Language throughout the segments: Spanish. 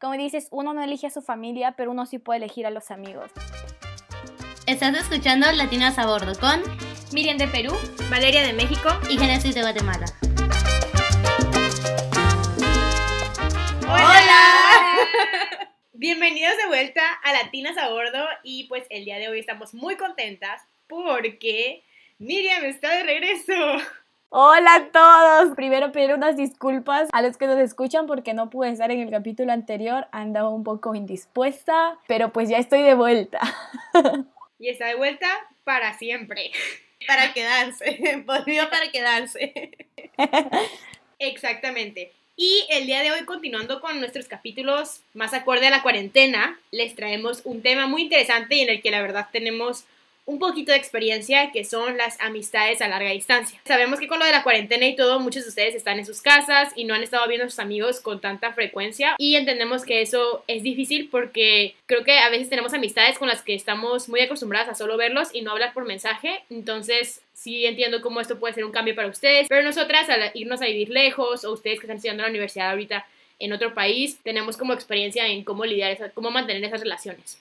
Como dices, uno no elige a su familia, pero uno sí puede elegir a los amigos. Estás escuchando Latinas a Bordo con Miriam de Perú, Valeria de México y Genesis de Guatemala. ¡Hola! Bienvenidos de vuelta a Latinas a Bordo y pues el día de hoy estamos muy contentas porque Miriam está de regreso. Hola a todos. Primero pedir unas disculpas a los que nos escuchan porque no pude estar en el capítulo anterior. Andaba un poco indispuesta, pero pues ya estoy de vuelta. Y está de vuelta para siempre. Para quedarse. Volvió para quedarse. Exactamente. Y el día de hoy, continuando con nuestros capítulos más acorde a la cuarentena, les traemos un tema muy interesante y en el que la verdad tenemos un poquito de experiencia que son las amistades a larga distancia. Sabemos que con lo de la cuarentena y todo, muchos de ustedes están en sus casas y no han estado viendo a sus amigos con tanta frecuencia y entendemos que eso es difícil porque creo que a veces tenemos amistades con las que estamos muy acostumbradas a solo verlos y no hablar por mensaje, entonces sí entiendo cómo esto puede ser un cambio para ustedes, pero nosotras al irnos a vivir lejos o ustedes que están estudiando en la universidad ahorita en otro país, tenemos como experiencia en cómo lidiar, cómo mantener esas relaciones.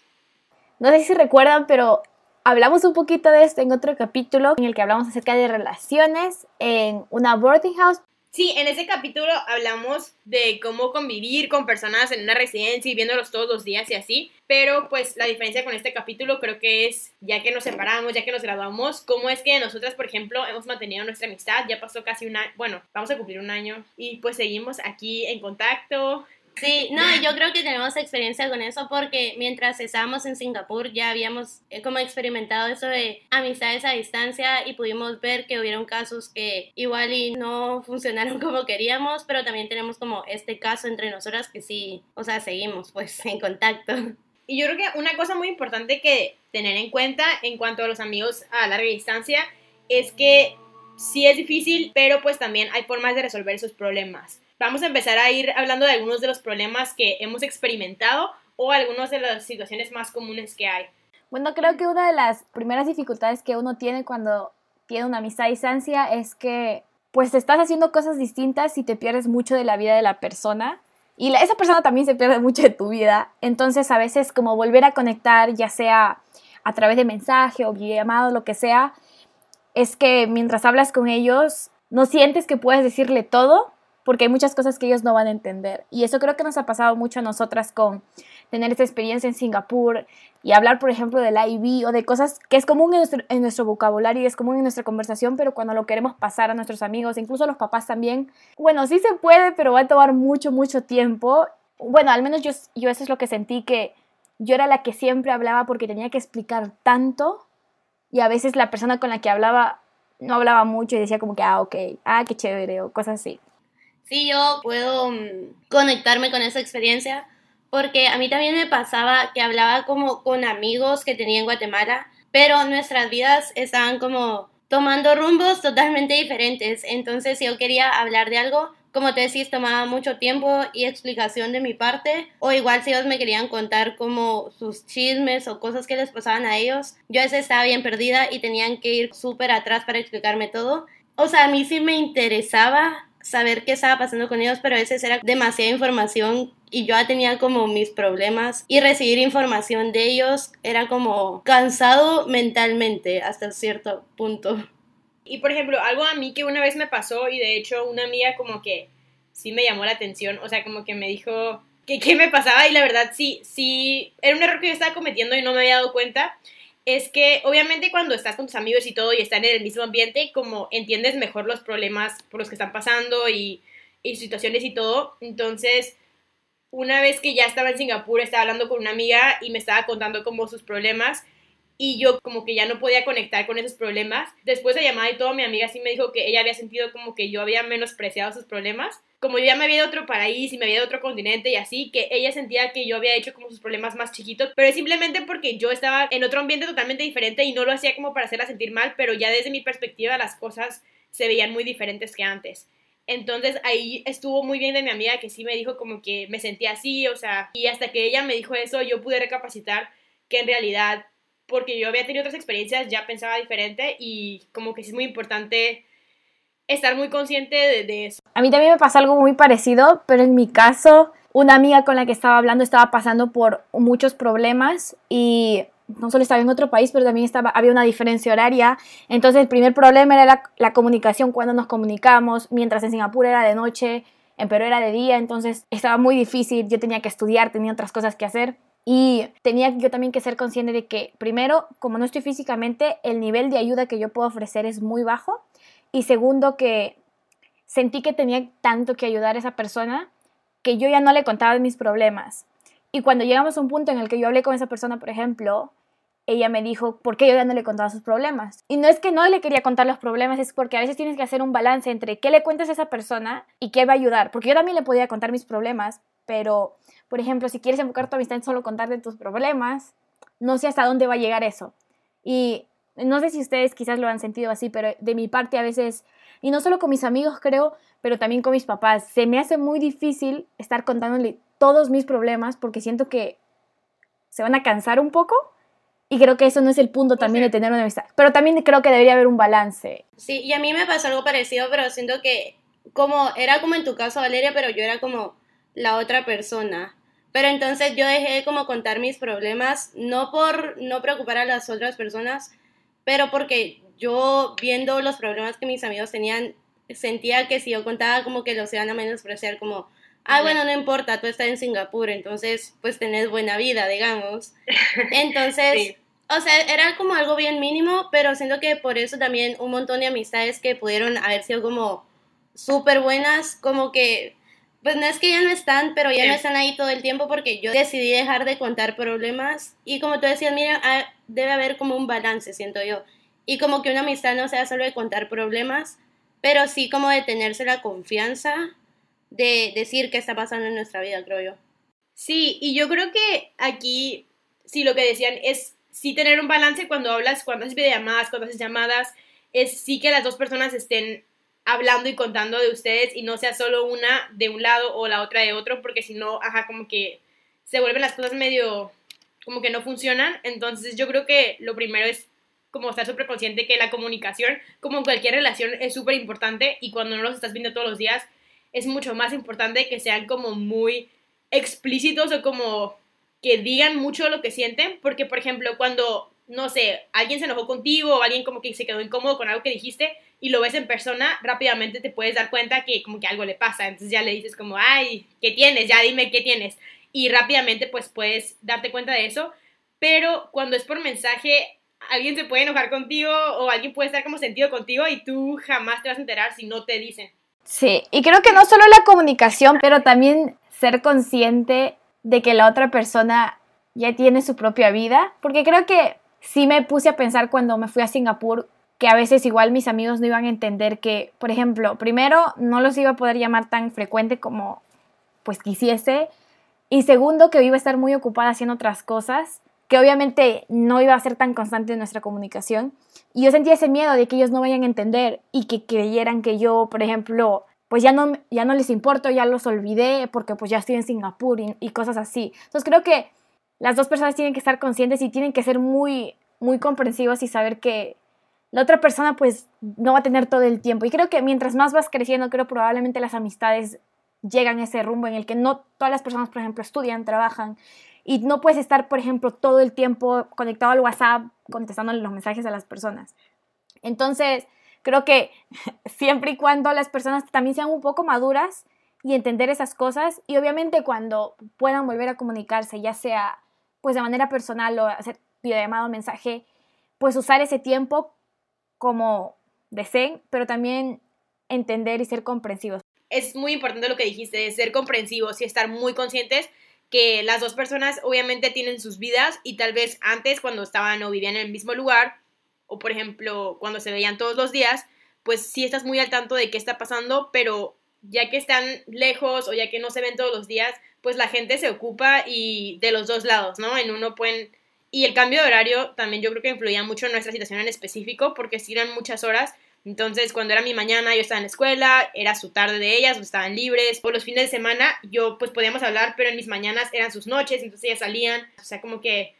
No sé si recuerdan, pero Hablamos un poquito de esto en otro capítulo en el que hablamos acerca de relaciones en una boarding house. Sí, en ese capítulo hablamos de cómo convivir con personas en una residencia y viéndolos todos los días y así, pero pues la diferencia con este capítulo creo que es, ya que nos separamos, ya que nos graduamos, cómo es que nosotras, por ejemplo, hemos mantenido nuestra amistad, ya pasó casi un año, bueno, vamos a cumplir un año y pues seguimos aquí en contacto, Sí, no, yo creo que tenemos experiencia con eso porque mientras estábamos en Singapur ya habíamos eh, como experimentado eso de amistades a distancia y pudimos ver que hubieron casos que igual y no funcionaron como queríamos, pero también tenemos como este caso entre nosotras que sí, o sea, seguimos pues en contacto. Y yo creo que una cosa muy importante que tener en cuenta en cuanto a los amigos a larga distancia es que sí es difícil, pero pues también hay formas de resolver esos problemas. Vamos a empezar a ir hablando de algunos de los problemas que hemos experimentado o algunas de las situaciones más comunes que hay. Bueno, creo que una de las primeras dificultades que uno tiene cuando tiene una amistad a distancia es que pues estás haciendo cosas distintas y te pierdes mucho de la vida de la persona y esa persona también se pierde mucho de tu vida. Entonces a veces como volver a conectar, ya sea a través de mensaje o llamado, lo que sea, es que mientras hablas con ellos no sientes que puedes decirle todo porque hay muchas cosas que ellos no van a entender. Y eso creo que nos ha pasado mucho a nosotras con tener esta experiencia en Singapur y hablar, por ejemplo, del IB o de cosas que es común en nuestro, en nuestro vocabulario y es común en nuestra conversación, pero cuando lo queremos pasar a nuestros amigos, incluso a los papás también, bueno, sí se puede, pero va a tomar mucho, mucho tiempo. Bueno, al menos yo, yo eso es lo que sentí, que yo era la que siempre hablaba porque tenía que explicar tanto y a veces la persona con la que hablaba no hablaba mucho y decía como que, ah, ok, ah, qué chévere o cosas así sí yo puedo mm, conectarme con esa experiencia porque a mí también me pasaba que hablaba como con amigos que tenía en Guatemala, pero nuestras vidas estaban como tomando rumbos totalmente diferentes. Entonces, si yo quería hablar de algo, como te decís, tomaba mucho tiempo y explicación de mi parte, o igual si ellos me querían contar como sus chismes o cosas que les pasaban a ellos, yo a veces estaba bien perdida y tenían que ir súper atrás para explicarme todo. O sea, a mí sí me interesaba saber qué estaba pasando con ellos, pero a veces era demasiada información y yo ya tenía como mis problemas y recibir información de ellos era como cansado mentalmente hasta cierto punto. Y por ejemplo, algo a mí que una vez me pasó y de hecho una amiga como que sí me llamó la atención, o sea, como que me dijo que qué me pasaba y la verdad sí, sí, era un error que yo estaba cometiendo y no me había dado cuenta es que obviamente cuando estás con tus amigos y todo y están en el mismo ambiente, como entiendes mejor los problemas por los que están pasando y, y situaciones y todo. Entonces, una vez que ya estaba en Singapur, estaba hablando con una amiga y me estaba contando como sus problemas y yo como que ya no podía conectar con esos problemas. Después de llamada y todo, mi amiga sí me dijo que ella había sentido como que yo había menospreciado sus problemas. Como yo ya me había ido otro país y me había ido otro continente y así, que ella sentía que yo había hecho como sus problemas más chiquitos, pero es simplemente porque yo estaba en otro ambiente totalmente diferente y no lo hacía como para hacerla sentir mal, pero ya desde mi perspectiva las cosas se veían muy diferentes que antes. Entonces ahí estuvo muy bien de mi amiga que sí me dijo como que me sentía así, o sea, y hasta que ella me dijo eso yo pude recapacitar que en realidad porque yo había tenido otras experiencias, ya pensaba diferente y como que es muy importante estar muy consciente de, eso. A mí también me pasa algo muy parecido, pero en mi caso una amiga con la que estaba hablando estaba pasando por muchos problemas y no solo estaba en otro país, pero también estaba, había una diferencia horaria. Entonces el primer problema era la, la comunicación cuando nos comunicamos, mientras en Singapur era de noche, en Perú era de día, entonces estaba muy difícil, yo tenía que estudiar, tenía otras cosas que hacer. Y tenía yo también que ser consciente de que, primero, como no estoy físicamente, el nivel de ayuda que yo puedo ofrecer es muy bajo. Y segundo, que sentí que tenía tanto que ayudar a esa persona que yo ya no le contaba mis problemas. Y cuando llegamos a un punto en el que yo hablé con esa persona, por ejemplo, ella me dijo, ¿por qué yo ya no le contaba sus problemas? Y no es que no le quería contar los problemas, es porque a veces tienes que hacer un balance entre qué le cuentas a esa persona y qué va a ayudar. Porque yo también le podía contar mis problemas, pero, por ejemplo, si quieres enfocar tu amistad en solo contarte tus problemas, no sé hasta dónde va a llegar eso. Y no sé si ustedes quizás lo han sentido así, pero de mi parte a veces, y no solo con mis amigos creo, pero también con mis papás, se me hace muy difícil estar contándole todos mis problemas porque siento que se van a cansar un poco y creo que eso no es el punto también de tener una amistad. Pero también creo que debería haber un balance. Sí, y a mí me pasó algo parecido, pero siento que como era como en tu caso, Valeria, pero yo era como la otra persona. Pero entonces yo dejé de como contar mis problemas, no por no preocupar a las otras personas, pero porque yo viendo los problemas que mis amigos tenían, sentía que si yo contaba como que los iban a menospreciar como, ah, bueno, no importa, tú estás en Singapur, entonces pues tenés buena vida, digamos. Entonces, o sea, era como algo bien mínimo, pero siento que por eso también un montón de amistades que pudieron haber sido como súper buenas, como que, pues no es que ya no están, pero ya no están ahí todo el tiempo porque yo decidí dejar de contar problemas y como tú decías, mira, debe haber como un balance, siento yo. Y como que una amistad no sea solo de contar problemas, pero sí como de tenerse la confianza de decir qué está pasando en nuestra vida, creo yo. Sí, y yo creo que aquí, sí, lo que decían es sí tener un balance cuando hablas, cuando haces videollamadas, cuando haces llamadas, es sí que las dos personas estén hablando y contando de ustedes y no sea solo una de un lado o la otra de otro, porque si no, ajá, como que se vuelven las cosas medio, como que no funcionan. Entonces yo creo que lo primero es como estar súper consciente que la comunicación, como en cualquier relación, es súper importante y cuando no los estás viendo todos los días, es mucho más importante que sean como muy explícitos o como que digan mucho lo que sienten, porque por ejemplo, cuando, no sé, alguien se enojó contigo o alguien como que se quedó incómodo con algo que dijiste y lo ves en persona, rápidamente te puedes dar cuenta que como que algo le pasa, entonces ya le dices como, ay, ¿qué tienes? Ya dime qué tienes. Y rápidamente pues puedes darte cuenta de eso, pero cuando es por mensaje, alguien se puede enojar contigo o alguien puede estar como sentido contigo y tú jamás te vas a enterar si no te dicen. Sí, y creo que no solo la comunicación, pero también ser consciente de que la otra persona ya tiene su propia vida, porque creo que sí me puse a pensar cuando me fui a Singapur que a veces igual mis amigos no iban a entender que, por ejemplo, primero no los iba a poder llamar tan frecuente como pues quisiese y segundo que iba a estar muy ocupada haciendo otras cosas que obviamente no iba a ser tan constante nuestra comunicación. Y yo sentía ese miedo de que ellos no vayan a entender y que creyeran que yo, por ejemplo, pues ya no, ya no les importo, ya los olvidé porque pues ya estoy en Singapur y, y cosas así. Entonces creo que las dos personas tienen que estar conscientes y tienen que ser muy, muy comprensivos y saber que la otra persona pues no va a tener todo el tiempo. Y creo que mientras más vas creciendo, creo probablemente las amistades llegan a ese rumbo en el que no todas las personas, por ejemplo, estudian, trabajan y no puedes estar, por ejemplo, todo el tiempo conectado al WhatsApp contestándole los mensajes a las personas. Entonces, creo que siempre y cuando las personas también sean un poco maduras y entender esas cosas y obviamente cuando puedan volver a comunicarse, ya sea pues de manera personal o hacer videollamado mensaje, pues usar ese tiempo como deseen, pero también entender y ser comprensivos. Es muy importante lo que dijiste, ser comprensivos y estar muy conscientes que las dos personas obviamente tienen sus vidas y tal vez antes cuando estaban o vivían en el mismo lugar o por ejemplo cuando se veían todos los días, pues sí estás muy al tanto de qué está pasando, pero ya que están lejos o ya que no se ven todos los días, pues la gente se ocupa y de los dos lados, ¿no? En uno pueden... Y el cambio de horario también yo creo que influía mucho en nuestra situación en específico porque si eran muchas horas entonces, cuando era mi mañana, yo estaba en la escuela, era su tarde de ellas, o estaban libres. Por los fines de semana, yo pues podíamos hablar, pero en mis mañanas eran sus noches, entonces ellas salían. O sea, como que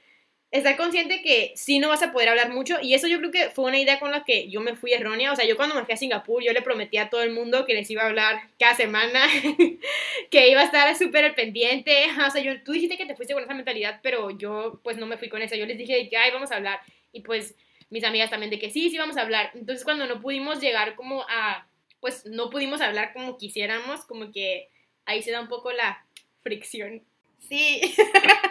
estar consciente que sí no vas a poder hablar mucho y eso yo creo que fue una idea con la que yo me fui errónea, o sea, yo cuando me fui a Singapur yo le prometí a todo el mundo que les iba a hablar cada semana, que iba a estar súper pendiente, o sea, yo, tú dijiste que te fuiste con esa mentalidad, pero yo pues no me fui con esa, yo les dije que, ay, vamos a hablar y pues mis amigas también de que sí, sí vamos a hablar, entonces cuando no pudimos llegar como a, pues no pudimos hablar como quisiéramos, como que ahí se da un poco la fricción. Sí.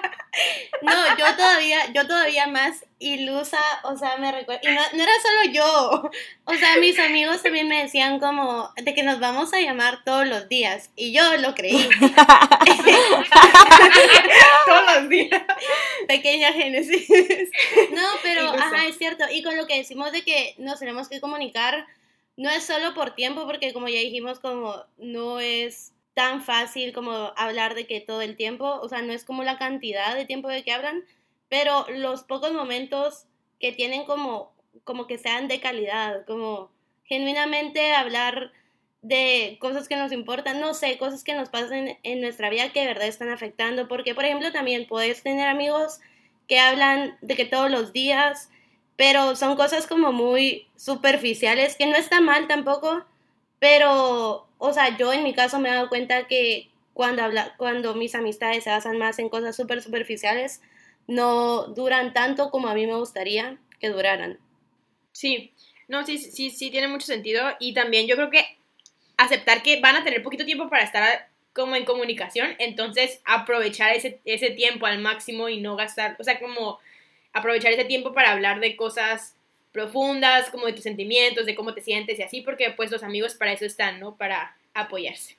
No, yo todavía, yo todavía más ilusa, o sea, me recuerdo, y no, no, era solo yo, o sea, mis amigos también me decían como, de que nos vamos a llamar todos los días, y yo lo creí. todos los días. Pequeña génesis. No, pero, ajá, es cierto, y con lo que decimos de que nos tenemos que comunicar, no es solo por tiempo, porque como ya dijimos, como no es tan fácil como hablar de que todo el tiempo, o sea, no es como la cantidad de tiempo de que hablan, pero los pocos momentos que tienen como, como que sean de calidad, como genuinamente hablar de cosas que nos importan, no sé, cosas que nos pasan en nuestra vida que de verdad están afectando, porque por ejemplo también puedes tener amigos que hablan de que todos los días, pero son cosas como muy superficiales, que no está mal tampoco, pero o sea, yo en mi caso me he dado cuenta que cuando, habla, cuando mis amistades se basan más en cosas súper superficiales, no duran tanto como a mí me gustaría que duraran. Sí, no, sí, sí, sí, tiene mucho sentido. Y también yo creo que aceptar que van a tener poquito tiempo para estar como en comunicación, entonces aprovechar ese, ese tiempo al máximo y no gastar, o sea, como aprovechar ese tiempo para hablar de cosas profundas, como de tus sentimientos, de cómo te sientes y así, porque pues los amigos para eso están, ¿no? Para apoyarse.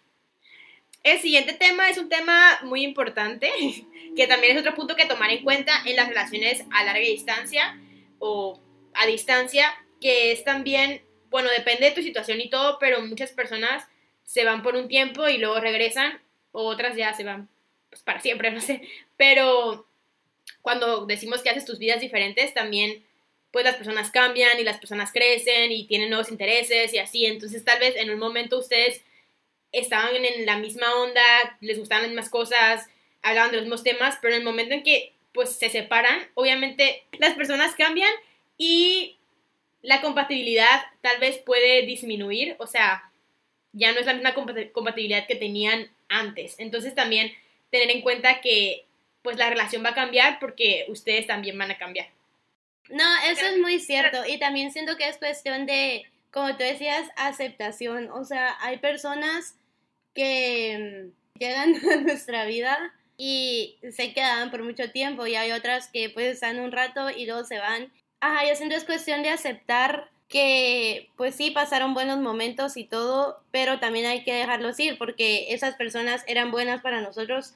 El siguiente tema es un tema muy importante, que también es otro punto que tomar en cuenta en las relaciones a larga distancia o a distancia, que es también, bueno, depende de tu situación y todo, pero muchas personas se van por un tiempo y luego regresan, o otras ya se van pues, para siempre, no sé, pero cuando decimos que haces tus vidas diferentes, también pues las personas cambian y las personas crecen y tienen nuevos intereses y así. Entonces tal vez en un momento ustedes estaban en la misma onda, les gustaban las mismas cosas, hablaban de los mismos temas, pero en el momento en que pues se separan, obviamente las personas cambian y la compatibilidad tal vez puede disminuir, o sea, ya no es la misma compatibilidad que tenían antes. Entonces también tener en cuenta que pues la relación va a cambiar porque ustedes también van a cambiar. No, eso es muy cierto. Y también siento que es cuestión de, como tú decías, aceptación. O sea, hay personas que mm, llegan a nuestra vida y se quedan por mucho tiempo y hay otras que pues están un rato y luego se van. Ajá, yo siento es cuestión de aceptar que pues sí pasaron buenos momentos y todo, pero también hay que dejarlos ir porque esas personas eran buenas para nosotros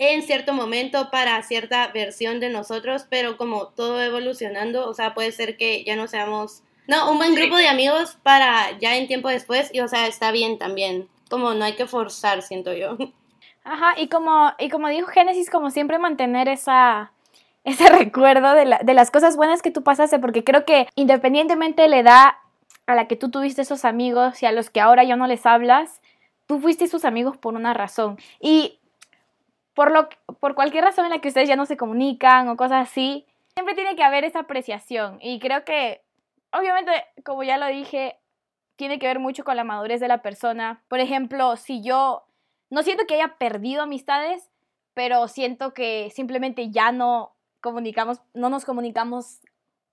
en cierto momento para cierta versión de nosotros, pero como todo evolucionando, o sea, puede ser que ya no seamos, no, un buen grupo de amigos para ya en tiempo después, y o sea, está bien también, como no hay que forzar, siento yo. Ajá, y como, y como dijo Génesis, como siempre mantener esa, ese recuerdo de, de las cosas buenas que tú pasaste, porque creo que independientemente le da a la que tú tuviste esos amigos y a los que ahora ya no les hablas, tú fuiste sus amigos por una razón. Y por, lo, por cualquier razón en la que ustedes ya no se comunican o cosas así, siempre tiene que haber esa apreciación. Y creo que, obviamente, como ya lo dije, tiene que ver mucho con la madurez de la persona. Por ejemplo, si yo no siento que haya perdido amistades, pero siento que simplemente ya no comunicamos, no nos comunicamos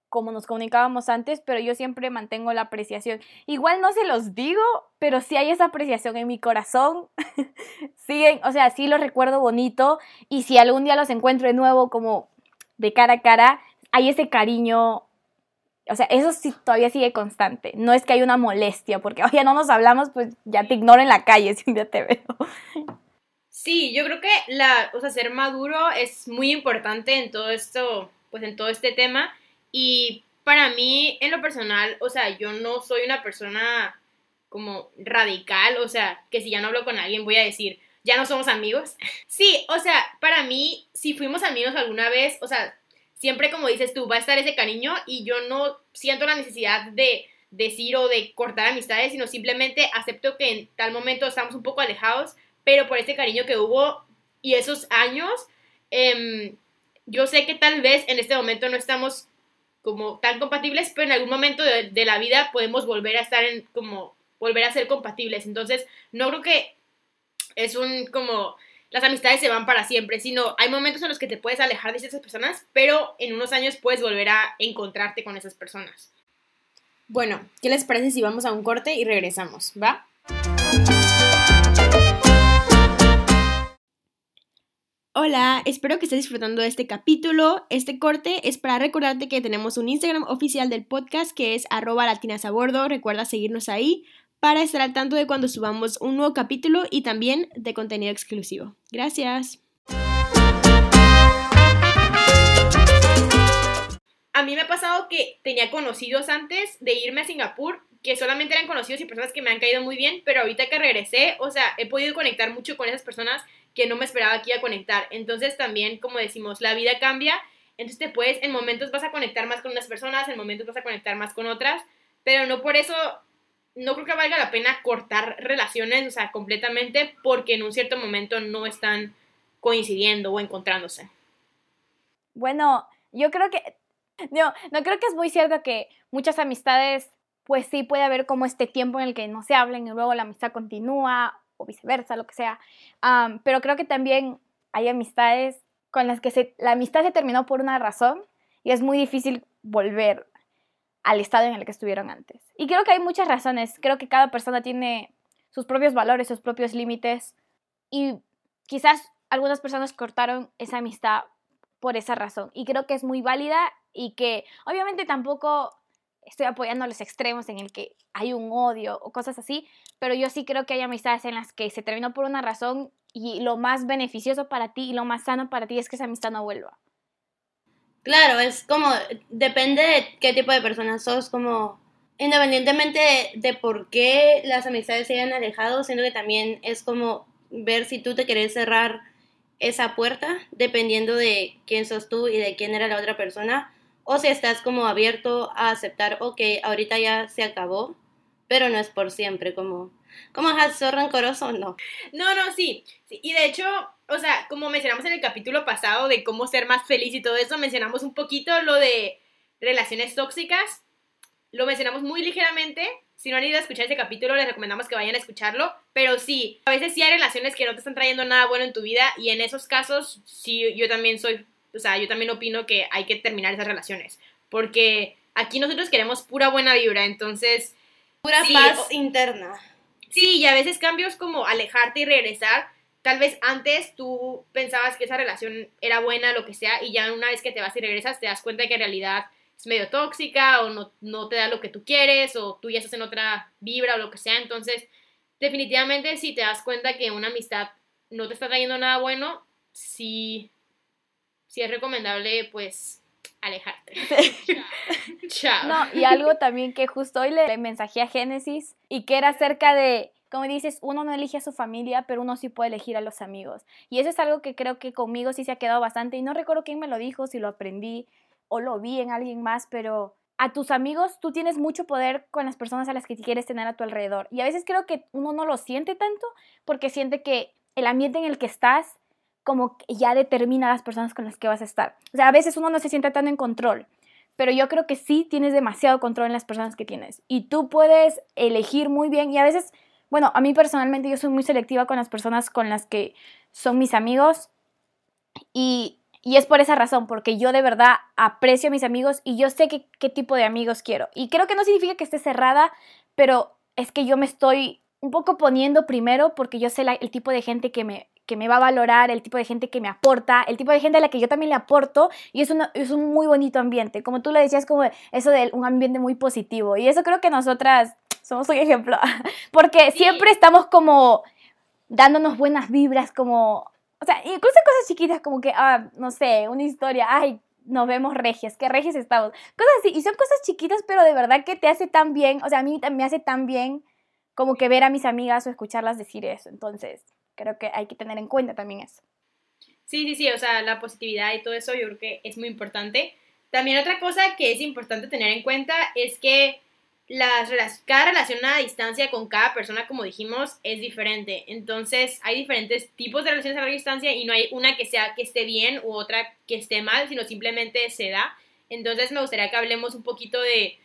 como nos comunicábamos antes, pero yo siempre mantengo la apreciación. Igual no se los digo, pero sí hay esa apreciación en mi corazón. Siguen, o sea, sí los recuerdo bonito y si algún día los encuentro de nuevo como de cara a cara, hay ese cariño. O sea, eso sí todavía sigue constante. No es que hay una molestia, porque oye, no nos hablamos, pues ya te ignoro en la calle si un día te veo. Sí, yo creo que la, o sea, ser maduro es muy importante en todo esto, pues en todo este tema y para mí, en lo personal, o sea, yo no soy una persona como radical, o sea, que si ya no hablo con alguien voy a decir, ya no somos amigos. Sí, o sea, para mí, si fuimos amigos alguna vez, o sea, siempre como dices tú, va a estar ese cariño y yo no siento la necesidad de decir o de cortar amistades, sino simplemente acepto que en tal momento estamos un poco alejados, pero por ese cariño que hubo y esos años, eh, yo sé que tal vez en este momento no estamos como tan compatibles, pero en algún momento de, la vida podemos volver a estar en como volver a ser compatibles. Entonces, no creo que es un como las amistades se van para siempre, sino hay momentos en los que te puedes alejar de esas personas, pero en unos años puedes volver a encontrarte con esas personas. Bueno, ¿qué les parece si vamos a un corte y regresamos? ¿Va? Hola, espero que estés disfrutando de este capítulo. Este corte es para recordarte que tenemos un Instagram oficial del podcast que es arroba latinas a bordo. Recuerda seguirnos ahí para estar al tanto de cuando subamos un nuevo capítulo y también de contenido exclusivo. Gracias. A mí me ha pasado que tenía conocidos antes de irme a Singapur que solamente eran conocidos y personas que me han caído muy bien, pero ahorita que regresé, o sea, he podido conectar mucho con esas personas que no me esperaba iba a conectar. Entonces también, como decimos, la vida cambia, entonces te puedes, en momentos vas a conectar más con unas personas, en momentos vas a conectar más con otras, pero no por eso no creo que valga la pena cortar relaciones, o sea, completamente, porque en un cierto momento no están coincidiendo o encontrándose. Bueno, yo creo que, no, no creo que es muy cierto que muchas amistades, pues sí puede haber como este tiempo en el que no se hablen y luego la amistad continúa o viceversa, lo que sea. pero creo que también hay amistades con las que se, la amistad se terminó por una razón y es muy difícil volver al estado en el que estuvieron antes. Y creo que hay muchas razones. Creo que cada persona tiene sus propios valores, sus propios límites. Y quizás algunas personas cortaron esa amistad por esa razón. Y creo que es muy válida y que obviamente tampoco estoy apoyando los extremos en el que hay un odio o cosas así, pero yo sí creo que hay amistades en las que se terminó por una razón y lo más beneficioso para ti y lo más sano para ti es que esa amistad no vuelva. Claro, es como, depende de qué tipo de persona sos, como, independientemente de, por qué las amistades se hayan alejado, sino que también es como ver si tú te querés cerrar esa puerta, dependiendo de quién sos tú y de quién era la otra persona, o si estás como abierto a aceptar, ok, ahorita ya se acabó, pero no es por siempre, como, como sos rencoroso, no. No, no, sí, sí, y de hecho, o sea, como mencionamos en el capítulo pasado de cómo ser más feliz y todo eso, mencionamos un poquito lo de relaciones tóxicas. Lo mencionamos muy ligeramente. Si no han ido a escuchar ese capítulo, les recomendamos que vayan a escucharlo. Pero sí, a veces sí hay relaciones que no te están trayendo nada bueno en tu vida y en esos casos, sí, yo también soy, o sea, yo también opino que hay que terminar esas relaciones. Porque aquí nosotros queremos pura buena vibra, entonces... Pura paz interna. Sí, y a veces cambios como alejarte y regresar tal vez antes tú pensabas que esa relación era buena, lo que sea, y ya una vez que te vas y regresas te das cuenta de que en realidad es medio tóxica o no, no te da lo que tú quieres o tú ya estás en otra vibra o lo que sea. Entonces, definitivamente si te das cuenta que una amistad no te está trayendo nada bueno, sí, sí es recomendable pues alejarte. Chao. No, y algo también que justo hoy le mensajé a Génesis y que era acerca de como dices, uno no elige a su familia, pero uno sí puede elegir a los amigos. Y eso es algo que creo que conmigo sí se ha quedado bastante. Y no recuerdo quién me lo dijo, si lo aprendí o lo vi en alguien más, pero a tus amigos tú tienes mucho poder con las personas a las que quieres tener a tu alrededor. Y a veces creo que uno no lo siente tanto porque siente que el ambiente en el que estás como ya determina las personas con las que vas a estar. O sea, a veces uno no se siente tan en control, pero yo creo que sí tienes demasiado control en las personas que tienes. Y tú puedes elegir muy bien y a veces bueno, a mí personalmente yo soy muy selectiva con las personas con las que son mis amigos y, es por esa razón, porque yo de verdad aprecio a mis amigos y yo sé qué tipo de amigos quiero. Y creo que no significa que esté cerrada, pero es que yo me estoy un poco poniendo primero porque yo sé el tipo de gente que me, que me va a valorar, el tipo de gente que me aporta, el tipo de gente a la que yo también le aporto y es, es un muy bonito ambiente. Como tú lo decías, como eso de un ambiente muy positivo. Y eso creo que nosotras somos un ejemplo, porque siempre estamos como dándonos buenas vibras, como, o sea, incluso cosas chiquitas como que, ah, no sé, una historia, ay, nos vemos regias, qué regias estamos, cosas así, y son cosas chiquitas, pero de verdad que te hace tan bien, o sea, a mí me hace tan bien como que ver a mis amigas o escucharlas decir eso, entonces creo que hay que tener en cuenta también eso. Sí, sí, sí, o sea, la positividad y todo eso yo creo que es muy importante. También otra cosa que es importante tener en cuenta es que las, cada relación a distancia con cada persona, como dijimos, es diferente. Entonces, hay diferentes tipos de relaciones a larga distancia y no hay una que sea que esté bien u otra que esté mal, sino simplemente se da. Entonces, me gustaría que hablemos un poquito de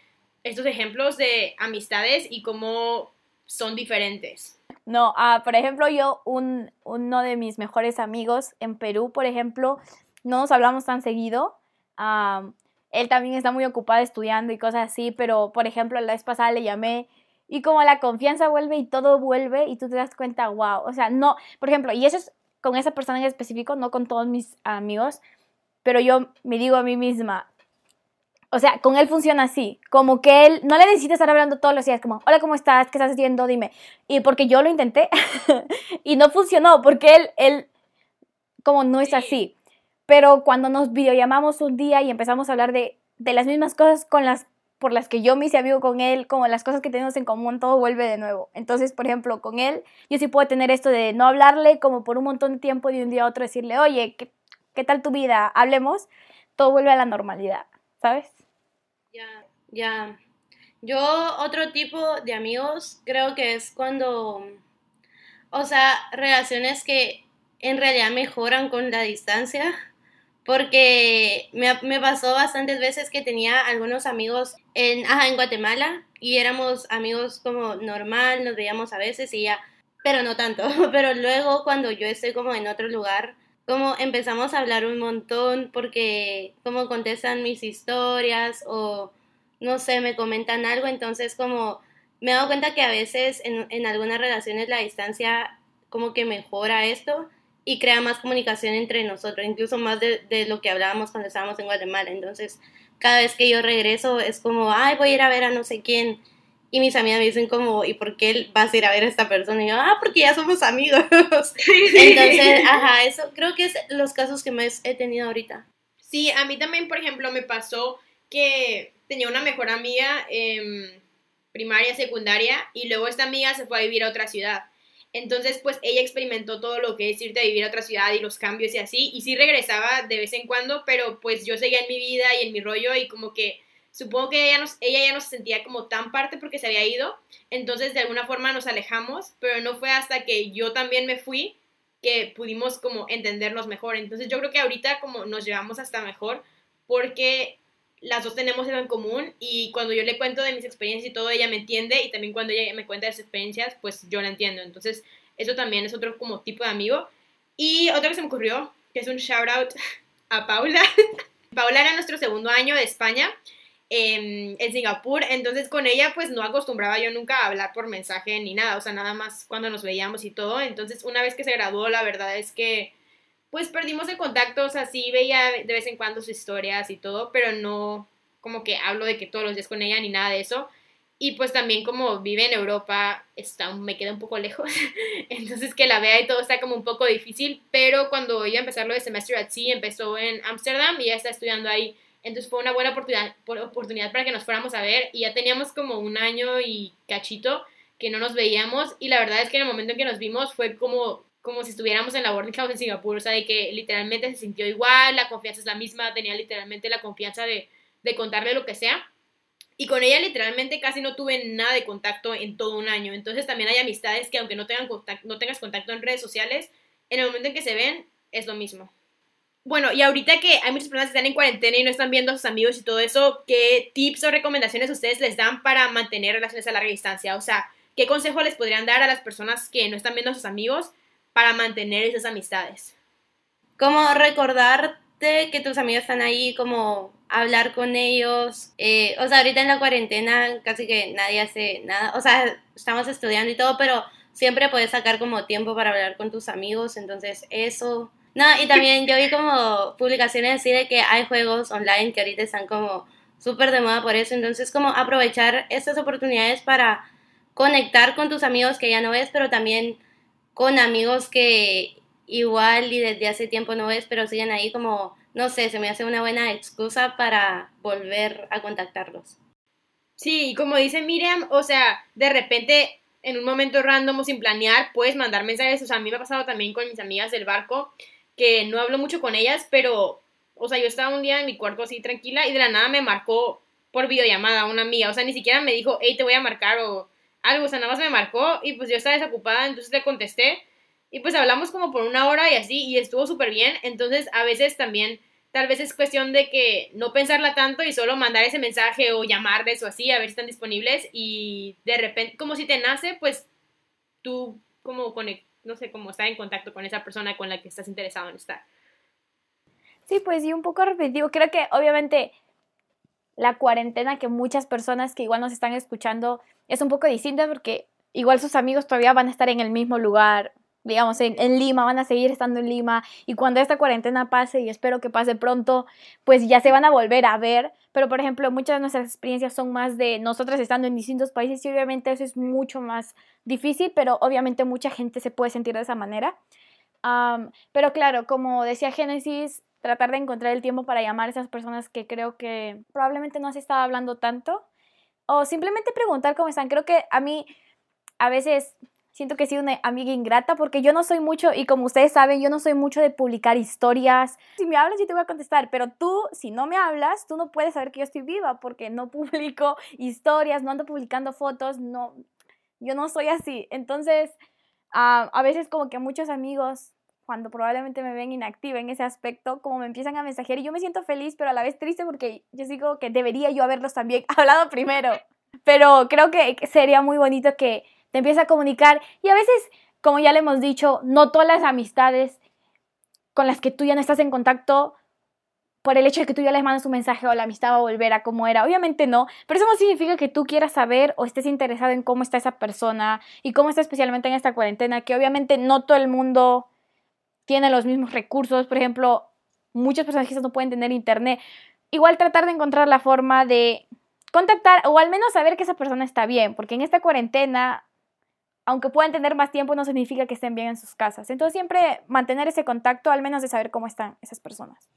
estos ejemplos de amistades y cómo son diferentes. No, ah, por ejemplo, yo, un, uno de mis mejores amigos en Perú, por ejemplo, no nos hablamos tan seguido. ah, él también está muy ocupado estudiando y cosas así, pero, por ejemplo, la vez pasada le llamé y como la confianza vuelve y todo vuelve y tú te das cuenta, wow, o sea, no, por ejemplo, y eso es con esa persona en específico, no con todos mis amigos, pero yo me digo a mí misma, o sea, con él funciona así, como que él no le necesita estar hablando todos los días, como, hola, ¿cómo estás? ¿Qué estás haciendo? Dime. Y porque yo lo intenté y no funcionó, porque él, él, como no es Sí. así. Pero cuando nos videollamamos un día y empezamos a hablar de, de las mismas cosas con las, por las que yo me hice amigo con él, como las cosas que tenemos en común, todo vuelve de nuevo. Entonces, por ejemplo, con él, yo sí puedo tener esto de no hablarle como por un montón de tiempo de un día a otro, decirle, oye, ¿qué, qué tal tu vida? Hablemos, todo vuelve a la normalidad, ¿sabes? Ya, ya. Yo otro tipo de amigos creo que es cuando, o sea, relaciones que en realidad mejoran con la distancia, porque me, me pasó bastantes veces que tenía algunos amigos en, ajá, en Guatemala y éramos amigos como normal, nos veíamos a veces y ya, pero no tanto, pero luego cuando yo estoy como en otro lugar, como empezamos a hablar un montón porque como contestan mis historias o no sé, me comentan algo, entonces como me he dado cuenta que a veces en, en algunas relaciones la distancia como que mejora esto y crea más comunicación entre nosotros, incluso más de, de lo que hablábamos cuando estábamos en Guatemala. Entonces, cada vez que yo regreso es como, ay, voy a ir a ver a no sé quién. Y mis amigas me dicen como, ¿y por qué vas a ir a ver a esta persona? Y yo, ah, porque ya somos amigos. Entonces, ajá, eso creo que es los casos que más he tenido ahorita. Sí, a mí también, por ejemplo, me pasó que tenía una mejor amiga en primaria, secundaria, y luego esta amiga se fue a vivir a otra ciudad. Entonces, pues ella experimentó todo lo que es irte a vivir a otra ciudad y los cambios y así, y sí regresaba de vez en cuando, pero pues yo seguía en mi vida y en mi rollo y como que supongo que ella, nos, ella ya no se sentía como tan parte porque se había ido, entonces de alguna forma nos alejamos, pero no fue hasta que yo también me fui que pudimos como entendernos mejor. Entonces yo creo que ahorita como nos llevamos hasta mejor porque las dos tenemos eso en común y cuando yo le cuento de mis experiencias y todo, ella me entiende y también cuando ella me cuenta de sus experiencias, pues yo la entiendo. Entonces eso también es otro como tipo de amigo. Y otro que se me ocurrió, que es un shout out a Paula. Paula era nuestro segundo año de España en, Singapur, entonces con ella pues no acostumbraba yo nunca a hablar por mensaje ni nada, o sea, nada más cuando nos veíamos y todo, entonces una vez que se graduó la verdad es que pues perdimos el contacto, o sea, sí veía de vez en cuando sus historias y todo, pero no como que hablo de que todos los días con ella ni nada de eso. Y pues también como vive en Europa, está, me queda un poco lejos, entonces que la vea y todo está como un poco difícil, pero cuando iba a empezar lo de Semester at Sea, empezó en Ámsterdam y ya está estudiando ahí, entonces fue una buena oportunidad, por- oportunidad para que nos fuéramos a ver y ya teníamos como un año y cachito que no nos veíamos y la verdad es que en el momento en que nos vimos fue como, como si estuviéramos en la boarding house en Singapur, o sea, de que literalmente se sintió igual, la confianza es la misma, tenía literalmente la confianza de, de contarle lo que sea. Y con ella literalmente casi no tuve nada de contacto en todo un año. Entonces también hay amistades que aunque no, tengan contacto, no tengas contacto en redes sociales, en el momento en que se ven es lo mismo. Bueno, y ahorita que hay muchas personas que están en cuarentena y no están viendo a sus amigos y todo eso, ¿qué tips o recomendaciones ustedes les dan para mantener relaciones a larga distancia? O sea, ¿qué consejo les podrían dar a las personas que no están viendo a sus amigos para mantener esas amistades? Como recordarte que tus amigos están ahí, como hablar con ellos. eh, o sea, ahorita en la cuarentena casi que nadie hace nada. O sea, estamos estudiando y todo, pero siempre puedes sacar como tiempo para hablar con tus amigos. Entonces, eso. No, y también yo vi como publicaciones así de que hay juegos online que ahorita están como súper de moda por eso. Entonces, como aprovechar estas oportunidades para conectar con tus amigos que ya no ves, pero también con amigos que igual y desde hace tiempo no ves, pero siguen ahí como, no sé, se me hace una buena excusa para volver a contactarlos. Sí, y como dice Miriam, o sea, de repente en un momento random o sin planear puedes mandar mensajes. O sea, a mí me ha pasado también con mis amigas del barco que no hablo mucho con ellas, pero, o sea, yo estaba un día en mi cuarto así tranquila y de la nada me marcó por videollamada una amiga, o sea, ni siquiera me dijo, hey, te voy a marcar o algo, o sea, nada más me marcó y pues yo estaba desocupada, entonces le contesté y pues hablamos como por una hora y así y estuvo súper bien, entonces a veces también tal vez es cuestión de que no pensarla tanto y solo mandar ese mensaje o llamarles o así a ver si están disponibles y de repente, como si te nace, pues tú como conect, no sé, como estar en contacto con esa persona con la que estás interesado en estar. Sí, pues sí, un poco repetitivo. Creo que obviamente la cuarentena que muchas personas que igual nos están escuchando es un poco distinta porque igual sus amigos todavía van a estar en el mismo lugar, digamos, en, en, Lima, van a seguir estando en Lima y cuando esta cuarentena pase, y espero que pase pronto, pues ya se van a volver a ver. Pero, por ejemplo, muchas de nuestras experiencias son más de nosotras estando en distintos países y obviamente eso es mucho más difícil, pero obviamente mucha gente se puede sentir de esa manera. Um, pero claro, como decía Génesis, tratar de encontrar el tiempo para llamar a esas personas que creo que probablemente no se estaba hablando tanto o simplemente preguntar cómo están. Creo que a mí a veces siento que he sido una amiga ingrata porque yo no soy mucho, y como ustedes saben, yo no soy mucho de publicar historias. Si me hablas, yo te voy a contestar, pero tú, si no me hablas, tú no puedes saber que yo estoy viva porque no publico historias, no ando publicando fotos, no, yo no soy así. Entonces, uh, a veces como que muchos amigos cuando probablemente me ven inactiva en ese aspecto, como me empiezan a mensajear y yo me siento feliz, pero a la vez triste porque yo digo que debería yo haberlos también hablado primero. Pero creo que sería muy bonito que te empiece a comunicar y a veces, como ya le hemos dicho, no todas las amistades con las que tú ya no estás en contacto por el hecho de que tú ya les mandas un mensaje o la amistad va a volver a como era. Obviamente no, pero eso no significa que tú quieras saber o estés interesado en cómo está esa persona y cómo está especialmente en esta cuarentena, que obviamente no todo el mundo tiene los mismos recursos. Por ejemplo, muchas personas quizás no pueden tener internet. Igual tratar de encontrar la forma de contactar o al menos saber que esa persona está bien, porque en esta cuarentena, aunque puedan tener más tiempo, no significa que estén bien en sus casas. Entonces siempre mantener ese contacto, al menos de saber cómo están esas personas.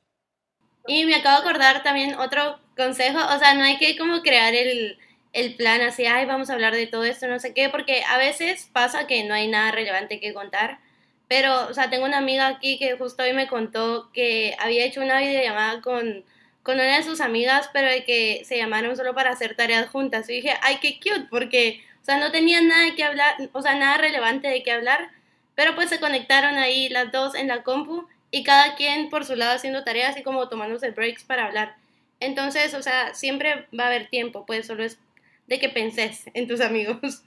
Y me acabo de acordar también otro consejo, o sea, no hay que como crear el, el plan así, ay, vamos a hablar de todo esto, no sé qué, porque a veces pasa que no hay nada relevante que contar pero, o sea, tengo una amiga aquí que justo hoy me contó que había hecho una videollamada con, con una de sus amigas, pero de que se llamaron solo para hacer tareas juntas. Y dije, ay, qué cute, porque, o sea, no tenían nada qué hablar, o sea, nada relevante de qué hablar, pero pues se conectaron ahí las dos en la compu y cada quien por su lado haciendo tareas y como tomándose breaks para hablar. Entonces, o sea, siempre va a haber tiempo, pues solo es de que penses en tus amigos.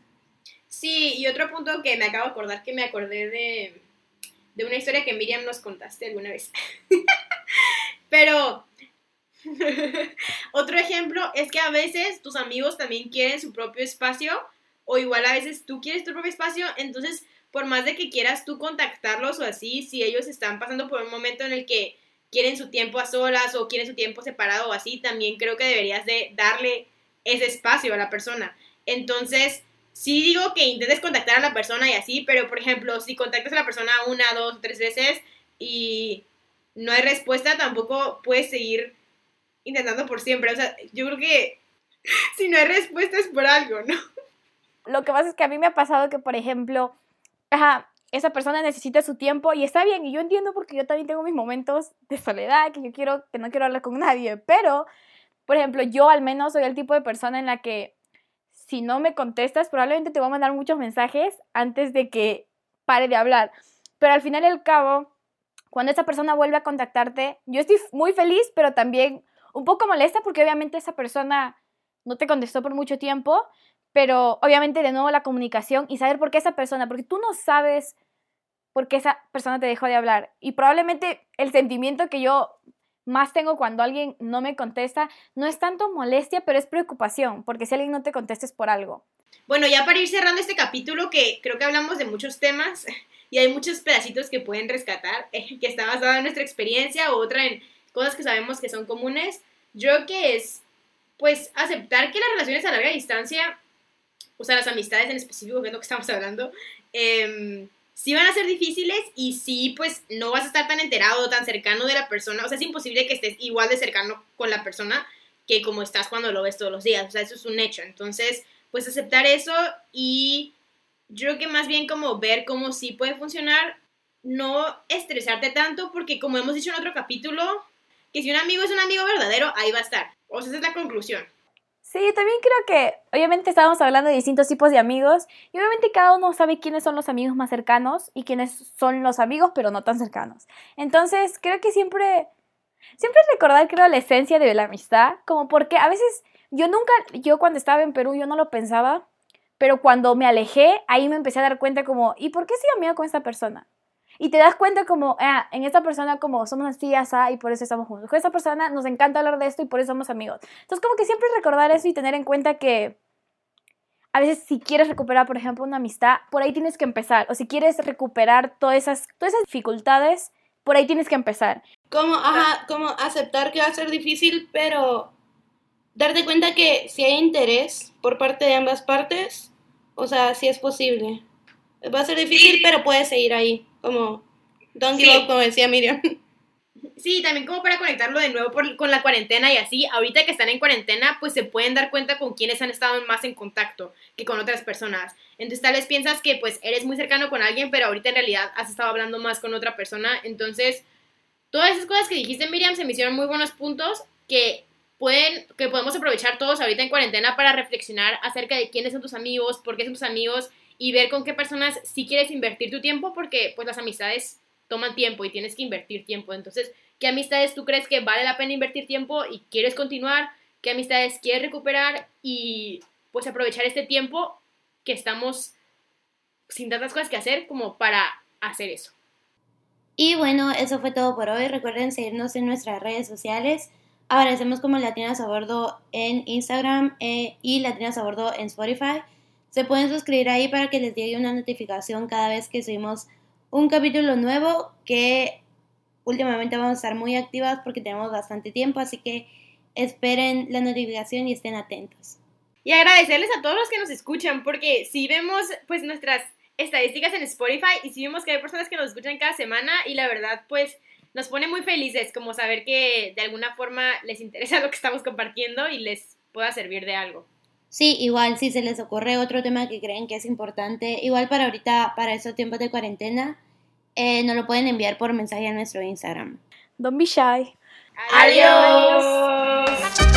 Sí, y otro punto que me acabo de acordar que me acordé de de una historia que Miriam nos contaste alguna vez. Pero otro ejemplo es que a veces tus amigos también quieren su propio espacio o igual a veces tú quieres tu propio espacio, entonces por más de que quieras tú contactarlos o así, si ellos están pasando por un momento en el que quieren su tiempo a solas o quieren su tiempo separado o así, también creo que deberías de darle ese espacio a la persona. Entonces, sí digo que intentes contactar a la persona y así, pero por ejemplo, si contactas a la persona una, dos, tres veces y no hay respuesta, tampoco puedes seguir intentando por siempre. O sea, yo creo que si no hay respuesta es por algo, ¿no? Lo que pasa es que a mí me ha pasado que, por ejemplo, esa persona necesita su tiempo y está bien, y yo entiendo porque yo también tengo mis momentos de soledad, que yo quiero, que no quiero hablar con nadie, pero, por ejemplo, yo al menos soy el tipo de persona en la que si no me contestas, probablemente te voy a mandar muchos mensajes antes de que pare de hablar. Pero al final y al cabo, cuando esa persona vuelve a contactarte, yo estoy muy feliz, pero también un poco molesta porque obviamente esa persona no te contestó por mucho tiempo, pero obviamente de nuevo la comunicación y saber por qué esa persona, porque tú no sabes por qué esa persona te dejó de hablar. Y probablemente el sentimiento que yo más tengo cuando alguien no me contesta, no es tanto molestia, pero es preocupación, porque si alguien no te contesta es por algo. Bueno, ya para ir cerrando este capítulo, que creo que hablamos de muchos temas y hay muchos pedacitos que pueden rescatar, que está basado en nuestra experiencia o otra en cosas que sabemos que son comunes, yo creo que es, pues, aceptar que las relaciones a larga distancia, o sea, las amistades en específico, que es lo que estamos hablando, eh, sí van a ser difíciles y sí, pues no vas a estar tan enterado, tan cercano de la persona. O sea, es imposible que estés igual de cercano con la persona que como estás cuando lo ves todos los días. O sea, eso es un hecho. Entonces, pues aceptar eso y yo creo que más bien como ver cómo sí puede funcionar, no estresarte tanto porque como hemos dicho en otro capítulo, que si un amigo es un amigo verdadero, ahí va a estar. O sea, esa es la conclusión. Sí, también creo que obviamente estábamos hablando de distintos tipos de amigos y obviamente cada uno sabe quiénes son los amigos más cercanos y quiénes son los amigos pero no tan cercanos. Entonces creo que siempre, siempre recordar creo la esencia de la amistad, como porque a veces yo nunca, yo cuando estaba en Perú yo no lo pensaba, pero cuando me alejé ahí me empecé a dar cuenta como, ¿y por qué soy amiga con esta persona? Y te das cuenta como, ah, en esta persona como somos así, así, y por eso estamos juntos. Con esta persona nos encanta hablar de esto y por eso somos amigos. Entonces como que siempre recordar eso y tener en cuenta que a veces si quieres recuperar, por ejemplo, una amistad, por ahí tienes que empezar. O si quieres recuperar todas esas, todas esas dificultades, por ahí tienes que empezar. Como, ajá, como aceptar que va a ser difícil, pero darte cuenta que si hay interés por parte de ambas partes, o sea, si es posible. Va a ser difícil, pero puedes seguir ahí. Como, don't give up, como decía Miriam. Sí, también como para conectarlo de nuevo con la cuarentena y así, ahorita que están en cuarentena, pues se pueden dar cuenta con quienes han estado más en contacto que con otras personas. Entonces tal vez piensas que pues eres muy cercano con alguien, pero ahorita en realidad has estado hablando más con otra persona. Entonces, todas esas cosas que dijiste, Miriam, se me hicieron muy buenos puntos que pueden, que podemos aprovechar todos ahorita en cuarentena para reflexionar acerca de quiénes son tus amigos, por qué son tus amigos y ver con qué personas sí quieres invertir tu tiempo, porque pues las amistades toman tiempo y tienes que invertir tiempo. Entonces, ¿qué amistades tú crees que vale la pena invertir tiempo y quieres continuar? ¿Qué amistades quieres recuperar? Y pues aprovechar este tiempo que estamos sin tantas cosas que hacer como para hacer eso. Y bueno, eso fue todo por hoy. Recuerden seguirnos en nuestras redes sociales. Aparecemos como Latinas a Bordo en Instagram eh, y Latinas a Bordo en Spotify. Se pueden suscribir ahí para que les llegue una notificación cada vez que subimos un capítulo nuevo que últimamente vamos a estar muy activas porque tenemos bastante tiempo, así que esperen la notificación y estén atentos. Y agradecerles a todos los que nos escuchan porque si vemos pues nuestras estadísticas en Spotify y si vemos que hay personas que nos escuchan cada semana y la verdad pues nos pone muy felices como saber que de alguna forma les interesa lo que estamos compartiendo y les pueda servir de algo. Sí, igual si se les ocurre otro tema que creen que es importante, igual para ahorita, para esos tiempos de cuarentena, eh, nos lo pueden enviar por mensaje a nuestro Instagram. Don't be shy. Adiós.